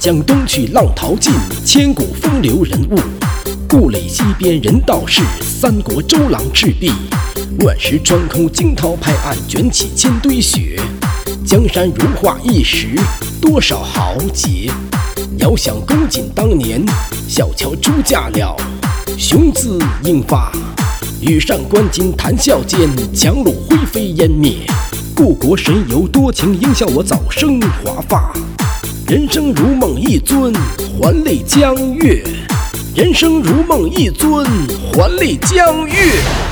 江东去，浪淘尽，千古风流人物。故垒西边人道是，三国周郎赤壁。乱石穿空，惊涛拍岸，卷起千堆雪。江山如画一时，多少豪杰。遥想公瑾当年，小乔出嫁了，雄姿英发。羽扇纶巾谈笑间，樯橹灰飞烟灭。故国神游多情，应笑我早生华发。人生如梦一尊，还酹江月。人生如梦一尊，还酹江月。